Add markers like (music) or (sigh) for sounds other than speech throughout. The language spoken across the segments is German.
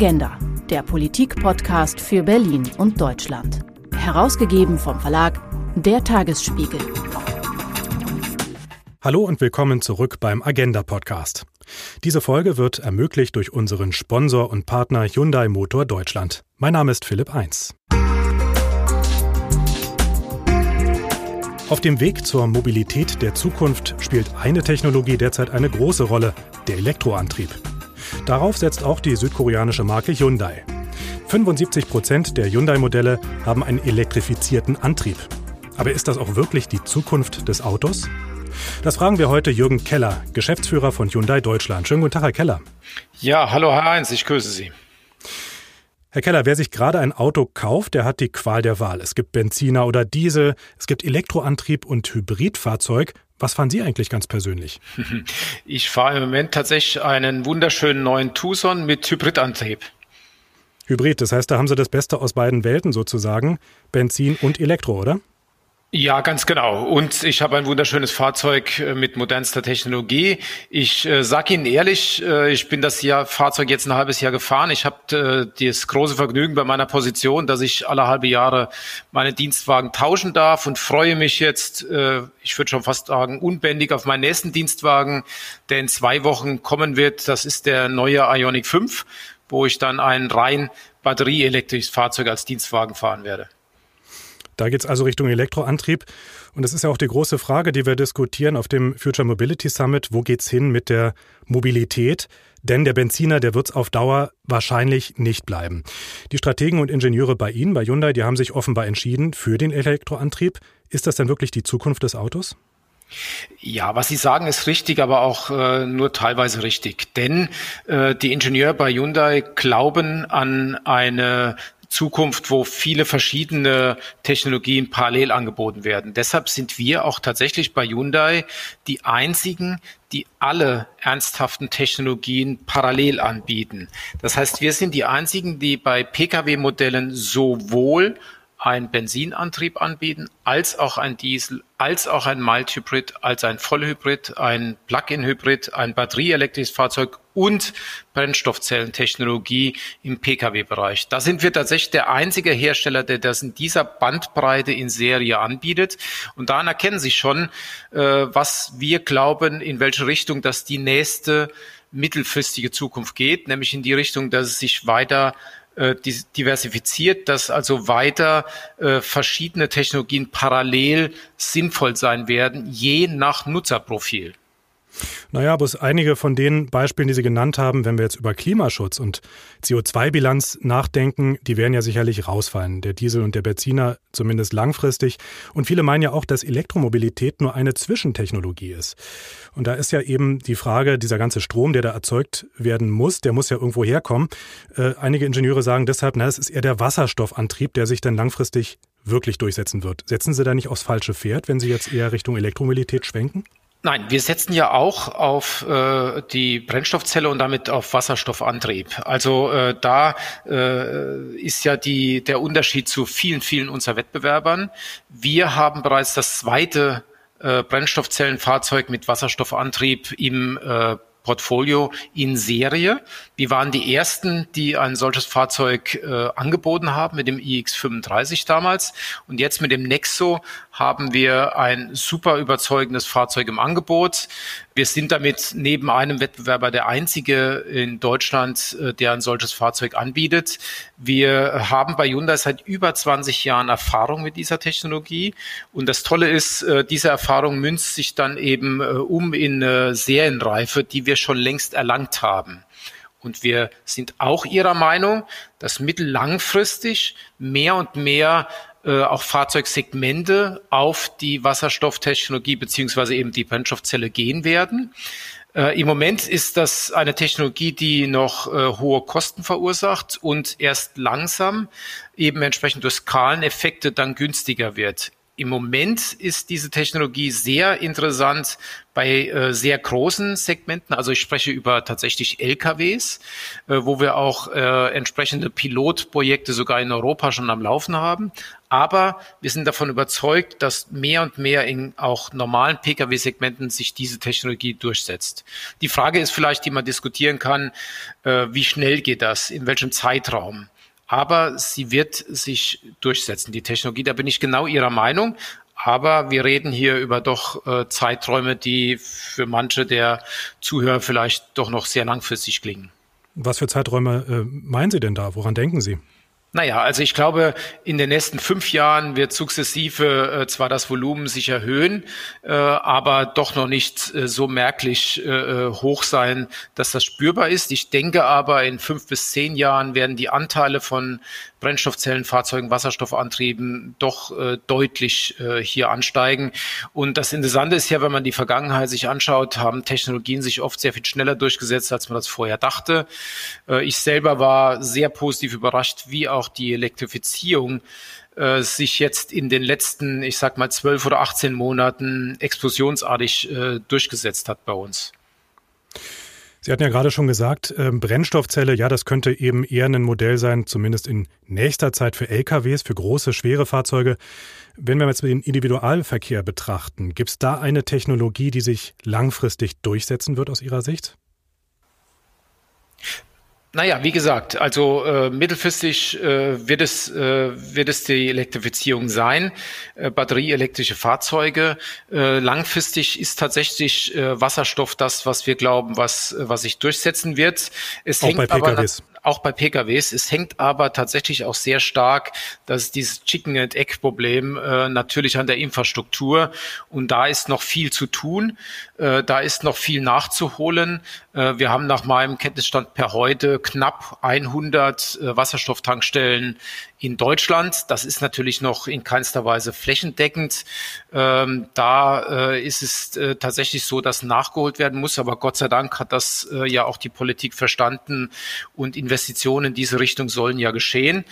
Agenda, der Politik-Podcast für Berlin und Deutschland. Herausgegeben vom Verlag Der Tagesspiegel. Hallo und willkommen zurück beim Agenda Podcast. Diese Folge wird ermöglicht durch unseren Sponsor und Partner Hyundai Motor Deutschland. Mein Name ist Philipp Eins. Auf dem Weg zur Mobilität der Zukunft spielt eine Technologie derzeit eine große Rolle, der Elektroantrieb. Darauf setzt auch die südkoreanische Marke Hyundai. 75 Prozent der Hyundai-Modelle haben einen elektrifizierten Antrieb. Aber ist das auch wirklich die Zukunft des Autos? Das fragen wir heute Jürgen Keller, Geschäftsführer von Hyundai Deutschland. Schönen guten Tag, Herr Keller. Ja, hallo Herr Heinz, ich grüße Sie. Herr Keller, wer sich gerade ein Auto kauft, der hat die Qual der Wahl. Es gibt Benziner oder Diesel, es gibt Elektroantrieb und Hybridfahrzeug. Was fahren Sie eigentlich ganz persönlich? (laughs) Ich fahre im Moment tatsächlich einen wunderschönen neuen Tucson mit Hybridantrieb. Hybrid, das heißt, da haben Sie das Beste aus beiden Welten sozusagen, Benzin und Elektro, oder? Ja, ganz genau. Und ich habe ein wunderschönes Fahrzeug äh, mit modernster Technologie. Ich äh, sage Ihnen ehrlich, äh, ich bin das Jahr, Fahrzeug jetzt ein halbes Jahr gefahren. Ich habe äh, das große Vergnügen bei meiner Position, dass ich alle halbe Jahre meine Dienstwagen tauschen darf und freue mich jetzt, äh, ich würde schon fast sagen, unbändig auf meinen nächsten Dienstwagen, der in zwei Wochen kommen wird. Das ist der neue Ionic 5, wo ich dann ein rein batterieelektrisches Fahrzeug als Dienstwagen fahren werde. Da geht es also Richtung Elektroantrieb. Und das ist ja auch die große Frage, die wir diskutieren auf dem Future Mobility Summit. Wo geht's hin mit der Mobilität? Denn der Benziner, der wird es auf Dauer wahrscheinlich nicht bleiben. Die Strategen und Ingenieure bei Ihnen, bei Hyundai, die haben sich offenbar entschieden für den Elektroantrieb. Ist das denn wirklich die Zukunft des Autos? Ja, was Sie sagen, ist richtig, aber auch äh, nur teilweise richtig. Denn äh, die Ingenieure bei Hyundai glauben an eine Zukunft, wo viele verschiedene Technologien parallel angeboten werden. Deshalb sind wir auch tatsächlich bei Hyundai die einzigen, die alle ernsthaften Technologien parallel anbieten. Das heißt, wir sind die einzigen, die bei Pkw-Modellen sowohl ein Benzinantrieb anbieten, als auch ein Diesel, als auch ein Mild-Hybrid, als ein Vollhybrid, ein Plug-in-Hybrid, ein batterieelektrisches Fahrzeug und Brennstoffzellentechnologie im Pkw-Bereich. Da sind wir tatsächlich der einzige Hersteller, der das in dieser Bandbreite in Serie anbietet. Und daran erkennen Sie schon, äh, was wir glauben, in welche Richtung das die nächste mittelfristige Zukunft geht, nämlich in die Richtung, dass es sich weiter äh, diversifiziert, dass also weiter äh, verschiedene Technologien parallel sinnvoll sein werden, je nach Nutzerprofil. Naja, bloß einige von den Beispielen, die Sie genannt haben, wenn wir jetzt über Klimaschutz und CO2-Bilanz nachdenken, die werden ja sicherlich rausfallen. Der Diesel und der Benziner zumindest langfristig. Und viele meinen ja auch, dass Elektromobilität nur eine Zwischentechnologie ist. Und da ist ja eben die Frage, dieser ganze Strom, der da erzeugt werden muss, der muss ja irgendwo herkommen. Äh, einige Ingenieure sagen deshalb, na, es ist eher der Wasserstoffantrieb, der sich dann langfristig wirklich durchsetzen wird. Setzen Sie da nicht aufs falsche Pferd, wenn Sie jetzt eher Richtung Elektromobilität schwenken? Nein, wir setzen ja auch auf äh, die Brennstoffzelle und damit auf Wasserstoffantrieb. Also äh, da äh, ist ja die, der Unterschied zu vielen, vielen unserer Wettbewerbern. Wir haben bereits das zweite äh, Brennstoffzellenfahrzeug mit Wasserstoffantrieb im äh, Portfolio in Serie. Wir waren die ersten, die ein solches Fahrzeug äh, angeboten haben mit dem iX35 damals. Und jetzt mit dem Nexo haben wir ein super überzeugendes Fahrzeug im Angebot. Wir sind damit neben einem Wettbewerber der einzige in Deutschland, äh, der ein solches Fahrzeug anbietet. Wir haben bei Hyundai seit über 20 Jahren Erfahrung mit dieser Technologie. Und das Tolle ist, äh, diese Erfahrung münzt sich dann eben äh, um in eine Serienreife, die wir schon längst erlangt haben. Und wir sind auch Ihrer Meinung, dass mittellangfristig mehr und mehr äh, auch Fahrzeugsegmente auf die Wasserstofftechnologie beziehungsweise eben die Brennstoffzelle gehen werden. Äh, Im Moment ist das eine Technologie, die noch äh, hohe Kosten verursacht und erst langsam eben entsprechend durch Skaleneffekte dann günstiger wird. Im Moment ist diese Technologie sehr interessant bei äh, sehr großen Segmenten. Also ich spreche über tatsächlich LKWs, äh, wo wir auch äh, entsprechende Pilotprojekte sogar in Europa schon am Laufen haben. Aber wir sind davon überzeugt, dass mehr und mehr in auch normalen Pkw-Segmenten sich diese Technologie durchsetzt. Die Frage ist vielleicht, die man diskutieren kann, äh, wie schnell geht das, in welchem Zeitraum? Aber sie wird sich durchsetzen, die Technologie. Da bin ich genau Ihrer Meinung. Aber wir reden hier über doch äh, Zeiträume, die für manche der Zuhörer vielleicht doch noch sehr langfristig klingen. Was für Zeiträume äh, meinen Sie denn da? Woran denken Sie? Naja, also ich glaube, in den nächsten fünf Jahren wird sukzessive äh, zwar das Volumen sich erhöhen, äh, aber doch noch nicht äh, so merklich äh, äh, hoch sein, dass das spürbar ist. Ich denke aber, in fünf bis zehn Jahren werden die Anteile von Brennstoffzellenfahrzeugen, Wasserstoffantrieben doch äh, deutlich äh, hier ansteigen. Und das Interessante ist ja, wenn man die Vergangenheit sich anschaut, haben Technologien sich oft sehr viel schneller durchgesetzt, als man das vorher dachte. Äh, ich selber war sehr positiv überrascht, wie auch die Elektrifizierung äh, sich jetzt in den letzten, ich sag mal, zwölf oder 18 Monaten explosionsartig äh, durchgesetzt hat bei uns. Sie hatten ja gerade schon gesagt, ähm, Brennstoffzelle, ja, das könnte eben eher ein Modell sein, zumindest in nächster Zeit für LKWs, für große, schwere Fahrzeuge. Wenn wir jetzt den Individualverkehr betrachten, gibt es da eine Technologie, die sich langfristig durchsetzen wird aus Ihrer Sicht? Naja, wie gesagt, also äh, mittelfristig äh, wird, es, äh, wird es die Elektrifizierung sein, äh, batterieelektrische Fahrzeuge. Äh, langfristig ist tatsächlich äh, Wasserstoff das, was wir glauben, was, was sich durchsetzen wird. Es Auch hängt bei PKWs. Aber, auch bei PKWs. Es hängt aber tatsächlich auch sehr stark, dass dieses Chicken and Egg Problem äh, natürlich an der Infrastruktur und da ist noch viel zu tun, äh, da ist noch viel nachzuholen. Äh, wir haben nach meinem Kenntnisstand per heute knapp 100 äh, Wasserstofftankstellen in Deutschland. Das ist natürlich noch in keinster Weise flächendeckend. Ähm, da äh, ist es äh, tatsächlich so, dass nachgeholt werden muss. Aber Gott sei Dank hat das äh, ja auch die Politik verstanden und Investitionen in diese Richtung sollen ja geschehen.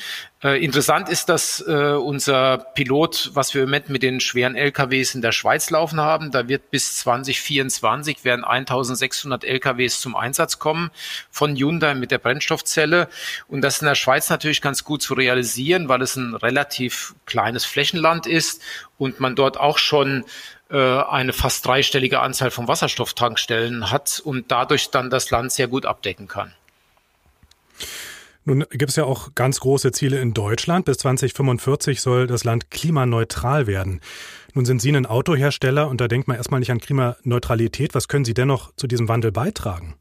Äh, interessant ist, dass äh, unser Pilot, was wir im Moment mit den schweren LKWs in der Schweiz laufen haben, da wird bis 2024 werden 1600 LKWs zum Einsatz kommen von Hyundai mit der Brennstoffzelle. Und das in der Schweiz natürlich ganz gut zu realisieren, weil es ein relativ kleines Flächenland ist und man dort auch schon äh, eine fast dreistellige Anzahl von Wasserstofftankstellen hat und dadurch dann das Land sehr gut abdecken kann. Nun gibt es ja auch ganz große Ziele in Deutschland. Bis 2045 soll das Land klimaneutral werden. Nun sind Sie ein Autohersteller und da denkt man erstmal nicht an Klimaneutralität. Was können Sie dennoch zu diesem Wandel beitragen?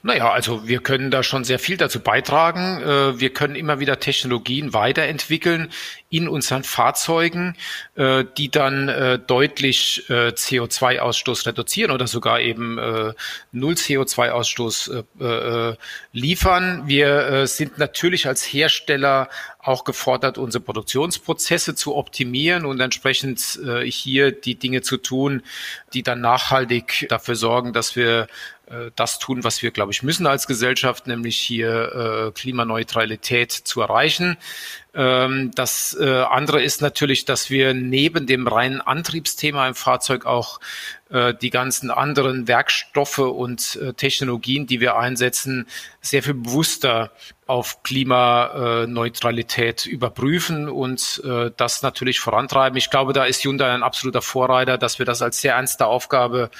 Naja, also wir können da schon sehr viel dazu beitragen. Äh, wir können immer wieder Technologien weiterentwickeln in unseren Fahrzeugen, äh, die dann äh, deutlich CO2-Ausstoß reduzieren oder sogar eben null CO2-Ausstoß liefern. Wir sind natürlich als Hersteller auch gefordert, unsere Produktionsprozesse zu optimieren und entsprechend hier die Dinge zu tun, die dann nachhaltig dafür sorgen, dass wir das tun, was wir, glaube ich, müssen als Gesellschaft, nämlich hier äh, Klimaneutralität zu erreichen. Ähm, das äh, andere ist natürlich, dass wir neben dem reinen Antriebsthema im Fahrzeug auch äh, die ganzen anderen Werkstoffe und äh, Technologien, die wir einsetzen, sehr viel bewusster auf Klimaneutralität überprüfen und äh, das natürlich vorantreiben. Ich glaube, da ist Hyundai ein absoluter Vorreiter, dass wir das als sehr ernste Aufgabe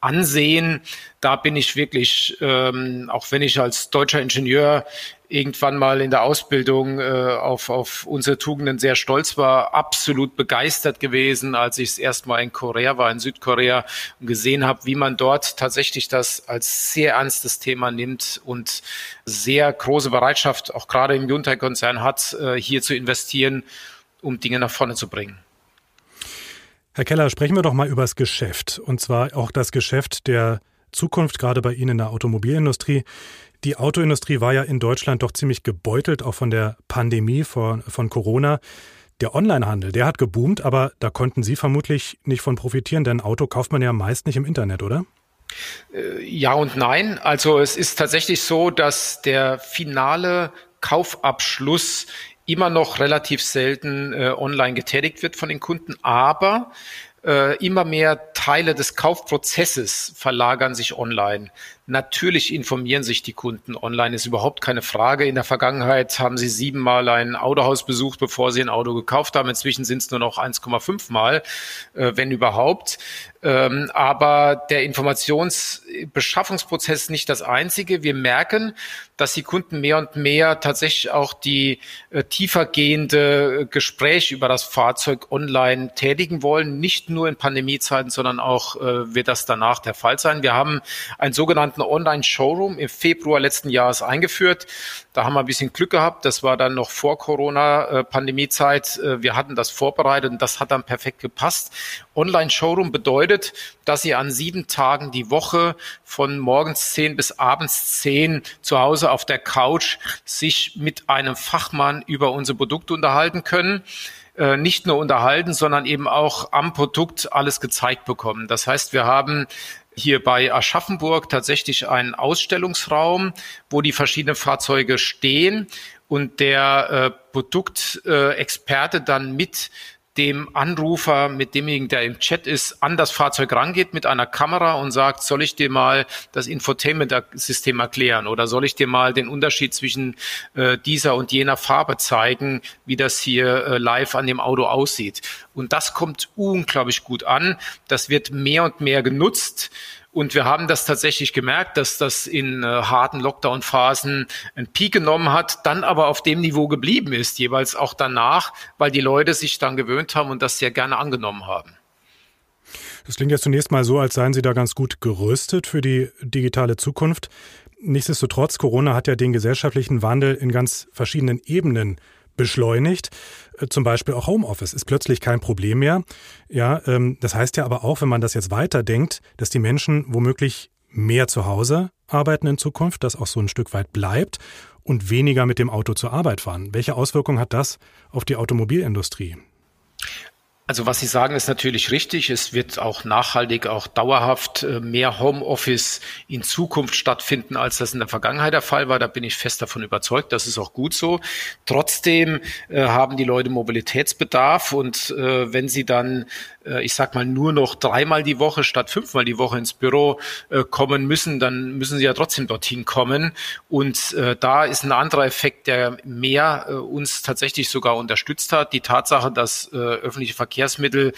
ansehen. Da bin ich wirklich, ähm, auch wenn ich als deutscher Ingenieur irgendwann mal in der Ausbildung äh, auf, auf unsere Tugenden sehr stolz war, absolut begeistert gewesen, als ich es erstmal in Korea war, in Südkorea und gesehen habe, wie man dort tatsächlich das als sehr ernstes Thema nimmt und sehr große Bereitschaft auch gerade im Hyundai-Konzern hat, äh, hier zu investieren, um Dinge nach vorne zu bringen. Herr Keller, sprechen wir doch mal über das Geschäft. Und zwar auch das Geschäft der Zukunft, gerade bei Ihnen in der Automobilindustrie. Die Autoindustrie war ja in Deutschland doch ziemlich gebeutelt, auch von der Pandemie von, von Corona. Der Onlinehandel, der hat geboomt, aber da konnten Sie vermutlich nicht von profitieren, denn Auto kauft man ja meist nicht im Internet, oder? Äh, ja und nein. Also es ist tatsächlich so, dass der finale Kaufabschluss immer noch relativ selten äh, online getätigt wird von den Kunden, aber äh, immer mehr Teile des Kaufprozesses verlagern sich online. Natürlich informieren sich die Kunden online, ist überhaupt keine Frage. In der Vergangenheit haben sie siebenmal ein Autohaus besucht, bevor sie ein Auto gekauft haben. Inzwischen sind es nur noch 1,5 Mal, äh, wenn überhaupt. Ähm, aber der Informationsbeschaffungsprozess ist nicht das einzige. Wir merken, dass die Kunden mehr und mehr tatsächlich auch die äh, tiefergehende Gespräche über das Fahrzeug online tätigen wollen. Nicht nur in Pandemiezeiten, sondern auch äh, wird das danach der Fall sein. Wir haben einen sogenannten Online-Showroom im Februar letzten Jahres eingeführt. Da haben wir ein bisschen Glück gehabt. Das war dann noch vor Corona-Pandemiezeit. Äh, wir hatten das vorbereitet und das hat dann perfekt gepasst. Online-Showroom bedeutet, dass Sie an sieben Tagen die Woche von morgens zehn bis abends zehn zu Hause auf der Couch sich mit einem Fachmann über unsere Produkte unterhalten können äh, nicht nur unterhalten, sondern eben auch am Produkt alles gezeigt bekommen. Das heißt, wir haben hier bei Aschaffenburg tatsächlich einen Ausstellungsraum, wo die verschiedenen Fahrzeuge stehen und der äh, Produktexperte äh, dann mit dem Anrufer, mit demjenigen, der im Chat ist, an das Fahrzeug rangeht mit einer Kamera und sagt, soll ich dir mal das Infotainment-System erklären oder soll ich dir mal den Unterschied zwischen äh, dieser und jener Farbe zeigen, wie das hier äh, live an dem Auto aussieht. Und das kommt unglaublich gut an. Das wird mehr und mehr genutzt. Und wir haben das tatsächlich gemerkt, dass das in äh, harten Lockdown-Phasen einen Peak genommen hat, dann aber auf dem Niveau geblieben ist, jeweils auch danach, weil die Leute sich dann gewöhnt haben und das sehr gerne angenommen haben. Das klingt jetzt zunächst mal so, als seien Sie da ganz gut gerüstet für die digitale Zukunft. Nichtsdestotrotz, Corona hat ja den gesellschaftlichen Wandel in ganz verschiedenen Ebenen beschleunigt. Äh, zum Beispiel auch Homeoffice ist plötzlich kein Problem mehr. Ja, ähm, das heißt ja aber auch, wenn man das jetzt weiterdenkt, dass die Menschen womöglich mehr zu Hause arbeiten in Zukunft, das auch so ein Stück weit bleibt und weniger mit dem Auto zur Arbeit fahren. Welche Auswirkungen hat das auf die Automobilindustrie? Also was Sie sagen, ist natürlich richtig. Es wird auch nachhaltig, auch dauerhaft äh, mehr Homeoffice in Zukunft stattfinden, als das in der Vergangenheit der Fall war. Da bin ich fest davon überzeugt. Das ist auch gut so. Trotzdem äh, haben die Leute Mobilitätsbedarf und äh, wenn sie dann äh, ich sag mal, nur noch dreimal die Woche statt fünfmal die Woche ins Büro äh, kommen müssen, dann müssen sie ja trotzdem dorthin kommen. Und äh, da ist ein anderer Effekt, der mehr uns tatsächlich sogar unterstützt hat. Die Tatsache, dass öffentliche Verkehrsmittel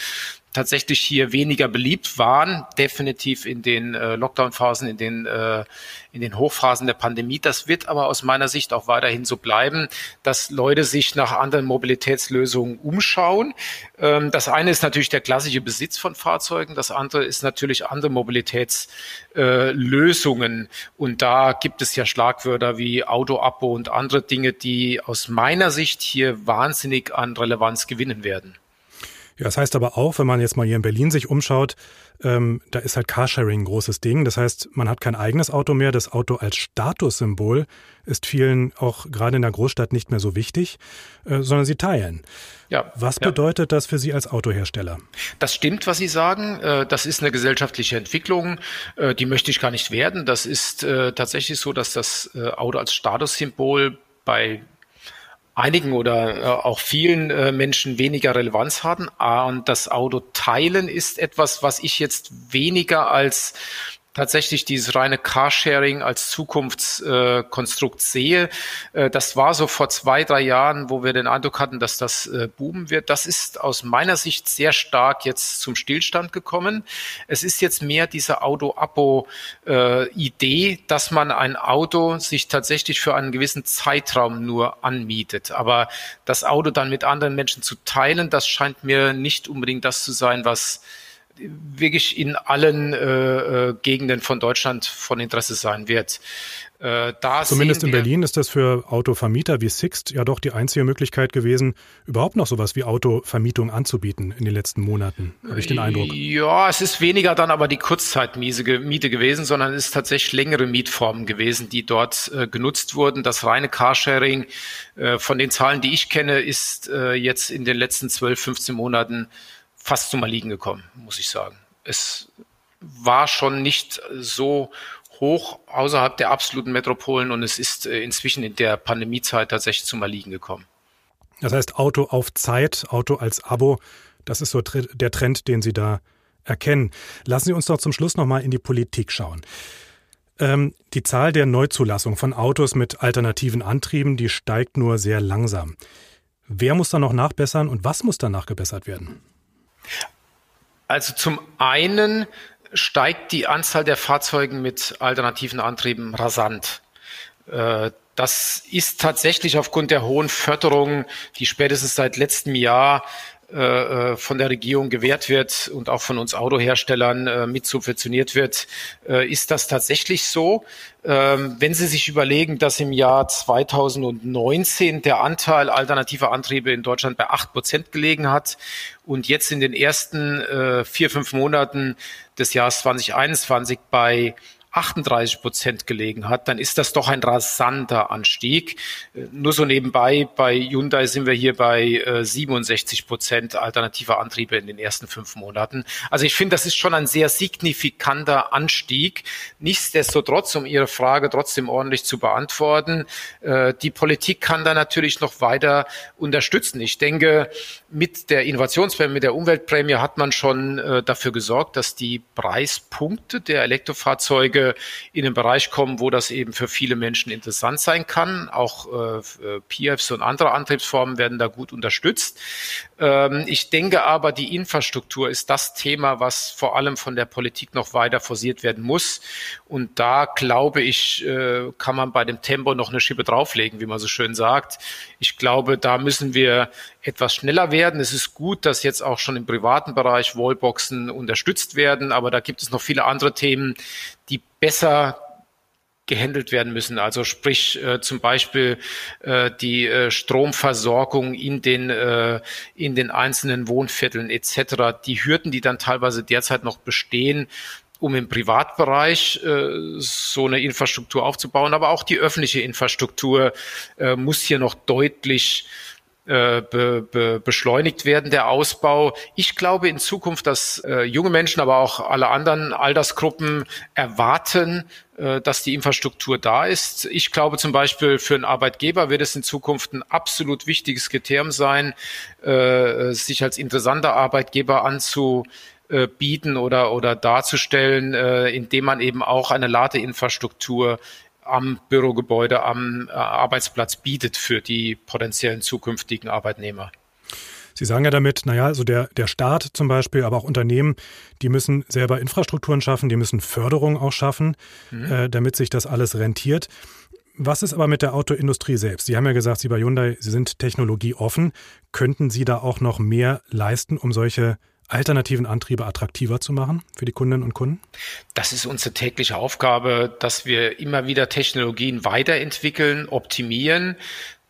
tatsächlich hier weniger beliebt waren, definitiv in den äh, Lockdown-Phasen, in den äh, in den Hochphasen der Pandemie. Das wird aber aus meiner Sicht auch weiterhin so bleiben, dass Leute sich nach anderen Mobilitätslösungen umschauen. Ähm, das eine ist natürlich der klassische Besitz von Fahrzeugen, das andere ist natürlich andere Mobilitätslösungen. Äh, und da gibt es ja Schlagwörter wie Auto-Abo und andere Dinge, die aus meiner Sicht hier wahnsinnig an Relevanz gewinnen werden. Ja, das heißt aber auch, wenn man jetzt mal hier in Berlin sich umschaut, ähm, da ist halt Carsharing ein großes Ding. Das heißt, man hat kein eigenes Auto mehr. Das Auto als Statussymbol ist vielen auch gerade in der Großstadt nicht mehr so wichtig, äh, sondern sie teilen. Ja, was ja. bedeutet das für Sie als Autohersteller? Das stimmt, was Sie sagen. Äh, das ist eine gesellschaftliche Entwicklung. Äh, die möchte ich gar nicht werden. Das ist äh, tatsächlich so, dass das Auto als Statussymbol bei einigen oder äh, auch vielen äh, Menschen weniger Relevanz haben. Und das Auto teilen ist etwas, was ich jetzt weniger als tatsächlich dieses reine Carsharing als Zukunftskonstrukt äh, sehe. Äh, das war so vor zwei, drei Jahren, wo wir den Eindruck hatten, dass das äh, boomen wird. Das ist aus meiner Sicht sehr stark jetzt zum Stillstand gekommen. Es ist jetzt mehr diese Auto-Abo-Idee, dass man ein Auto sich tatsächlich für einen gewissen Zeitraum nur anmietet. Aber das Auto dann mit anderen Menschen zu teilen, das scheint mir nicht unbedingt das zu sein, was wirklich in allen äh, äh, Gegenden von Deutschland von Interesse sein wird. Äh, Zumindest in Berlin ist das für Autovermieter wie Sixt ja doch die einzige Möglichkeit gewesen, überhaupt noch sowas wie Autovermietung anzubieten in den letzten Monaten, habe ich den Eindruck. Ja, es ist weniger dann aber die Kurzzeitmiete gewesen, sondern es ist tatsächlich längere Mietformen gewesen, die dort äh, genutzt wurden. Das reine Carsharing äh, von den Zahlen, die ich kenne, ist äh, jetzt in den letzten 12, 15 Monaten fast zum Erliegen gekommen, muss ich sagen. Es war schon nicht so hoch außerhalb der absoluten Metropolen und es ist äh, inzwischen in der Pandemiezeit tatsächlich zum Erliegen gekommen. Das heißt Auto auf Zeit, Auto als Abo, das ist so der Trend, den Sie da erkennen. Lassen Sie uns doch zum Schluss nochmal in die Politik schauen. Ähm, die Zahl der Neuzulassung von Autos mit alternativen Antrieben, die steigt nur sehr langsam. Wer muss da noch nachbessern und was muss da nachgebessert werden? Also zum einen steigt die Anzahl der Fahrzeuge mit alternativen Antrieben rasant. Äh, das ist tatsächlich aufgrund der hohen Förderung, die spätestens seit letztem Jahr äh, äh, von der Regierung gewährt wird und auch von uns Autoherstellern äh, mit subventioniert wird, ist das tatsächlich so. Ähm, wenn Sie sich überlegen, dass im Jahr 2019 der Anteil alternativer Antriebe in Deutschland bei acht Prozent gelegen hat und jetzt in den ersten vier, fünf Monaten des Jahres 2021 bei 38 Prozent gelegen hat, dann ist das doch ein rasanter Anstieg. Äh, nur so nebenbei, bei Hyundai sind wir hier bei 67 äh, Prozent alternativer Antriebe in den ersten fünf Monaten. Also ich finde, das ist schon ein sehr signifikanter Anstieg. Nichtsdestotrotz, um Ihre Frage trotzdem ordentlich zu beantworten, äh, die Politik kann da natürlich noch weiter unterstützen. Ich denke, mit der Innovationsprämie, mit der Umweltprämie hat man schon dafür gesorgt, dass die Preispunkte der Elektrofahrzeuge Fahrzeuge in den Bereich kommen, wo das eben für viele Menschen interessant sein kann. Auch äh, PFs und andere Antriebsformen werden da gut unterstützt. Ähm, ich denke aber, die Infrastruktur ist das Thema, was vor allem von der Politik noch weiter forciert werden muss. Und da glaube ich, äh, kann man bei dem Tempo noch eine Schippe drauflegen, wie man so schön sagt. Ich glaube, da müssen wir etwas schneller werden. Es ist gut, dass jetzt auch schon im privaten Bereich Wallboxen unterstützt werden, aber da gibt es noch viele andere Themen, die besser gehandelt werden müssen. Also sprich äh, zum Beispiel äh, die äh, Stromversorgung in den, äh, in den einzelnen Wohnvierteln etc. Die Hürden, die dann teilweise derzeit noch bestehen, um im Privatbereich äh, so eine Infrastruktur aufzubauen, aber auch die öffentliche Infrastruktur äh, muss hier noch deutlich äh, be, be, beschleunigt werden, der Ausbau. Ich glaube in Zukunft, dass äh, junge Menschen, aber auch alle anderen Altersgruppen erwarten, äh, dass die Infrastruktur da ist. Ich glaube zum Beispiel für einen Arbeitgeber wird es in Zukunft ein absolut wichtiges Kriterium sein, äh, sich als interessanter Arbeitgeber anzubieten oder, oder darzustellen, äh, indem man eben auch eine Ladeinfrastruktur am Bürogebäude, am äh, Arbeitsplatz bietet für die potenziellen zukünftigen Arbeitnehmer. Sie sagen ja damit, naja, also der, der Staat zum Beispiel, aber auch Unternehmen, die müssen selber Infrastrukturen schaffen, die müssen Förderung auch schaffen, mhm. äh, damit sich das alles rentiert. Was ist aber mit der Autoindustrie selbst? Sie haben ja gesagt, Sie bei Hyundai, Sie sind technologieoffen. Könnten Sie da auch noch mehr leisten, um solche alternativen Antriebe attraktiver zu machen für die Kundinnen und Kunden? Das ist unsere tägliche Aufgabe, dass wir immer wieder Technologien weiterentwickeln, optimieren,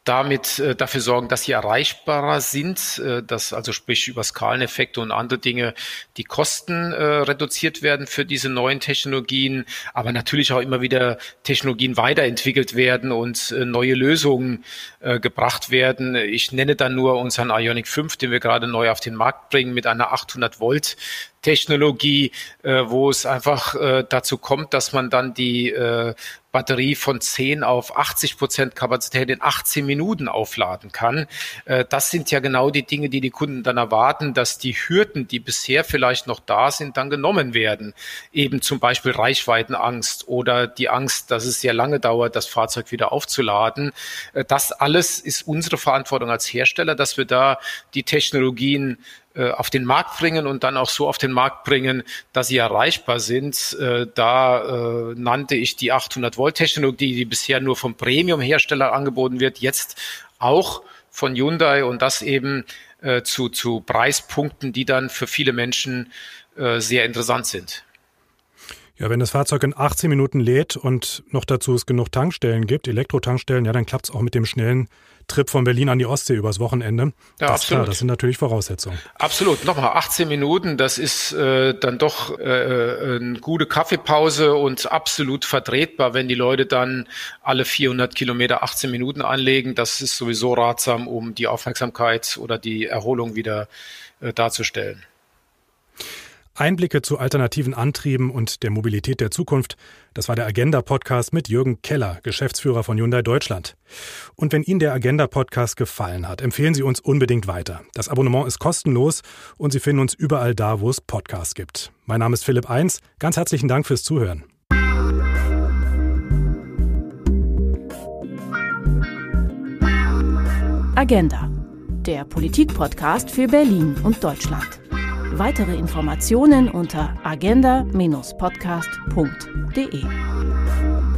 damit äh, dafür sorgen, dass sie erreichbarer sind, äh, dass also sprich über Skaleneffekte und andere Dinge die Kosten äh, reduziert werden für diese neuen Technologien, aber natürlich auch immer wieder Technologien weiterentwickelt werden und äh, neue Lösungen äh, gebracht werden. Ich nenne dann nur unseren Ionic 5, den wir gerade neu auf den Markt bringen mit einer 800 Volt Technologie, äh, wo es einfach äh, dazu kommt, dass man dann die äh, Batterie von 10 auf 80 Prozent Kapazität in 18 Minuten aufladen kann. Äh, das sind ja genau die Dinge, die die Kunden dann erwarten, dass die Hürden, die bisher vielleicht noch da sind, dann genommen werden. Eben zum Beispiel Reichweitenangst oder die Angst, dass es sehr lange dauert, das Fahrzeug wieder aufzuladen. Äh, das alles ist unsere Verantwortung als Hersteller, dass wir da die Technologien auf den Markt bringen und dann auch so auf den Markt bringen, dass sie erreichbar sind. Äh, da äh, nannte ich die 800 Volt Technologie, die bisher nur vom Premium-Hersteller angeboten wird, jetzt auch von Hyundai und das eben zu, zu Preispunkten, die dann für viele Menschen sehr interessant sind. Ja, wenn das Fahrzeug in 18 Minuten lädt und noch dazu es genug Tankstellen gibt, Elektrotankstellen, ja, dann klappt es auch mit dem schnellen Trip von Berlin an die Ostsee übers Wochenende. Ja, das absolut. Klar, das sind natürlich Voraussetzungen. Absolut. Nochmal 18 Minuten, das ist äh, dann doch äh, äh, eine gute Kaffeepause und absolut vertretbar, wenn die Leute dann alle 400 Kilometer 18 Minuten anlegen. Das ist sowieso ratsam, um die Aufmerksamkeit oder die Erholung wieder äh, darzustellen. Einblicke zu alternativen Antrieben und der Mobilität der Zukunft. Das war der Agenda-Podcast mit Jürgen Keller, Geschäftsführer von Hyundai Deutschland. Und wenn Ihnen der Agenda-Podcast gefallen hat, empfehlen Sie uns unbedingt weiter. Das Abonnement ist kostenlos und Sie finden uns überall da, wo es Podcasts gibt. Mein Name ist Philipp Eins. Ganz herzlichen Dank fürs Zuhören. Agenda, der Politik-Podcast für Berlin und Deutschland. Weitere Informationen unter agenda-podcast.de.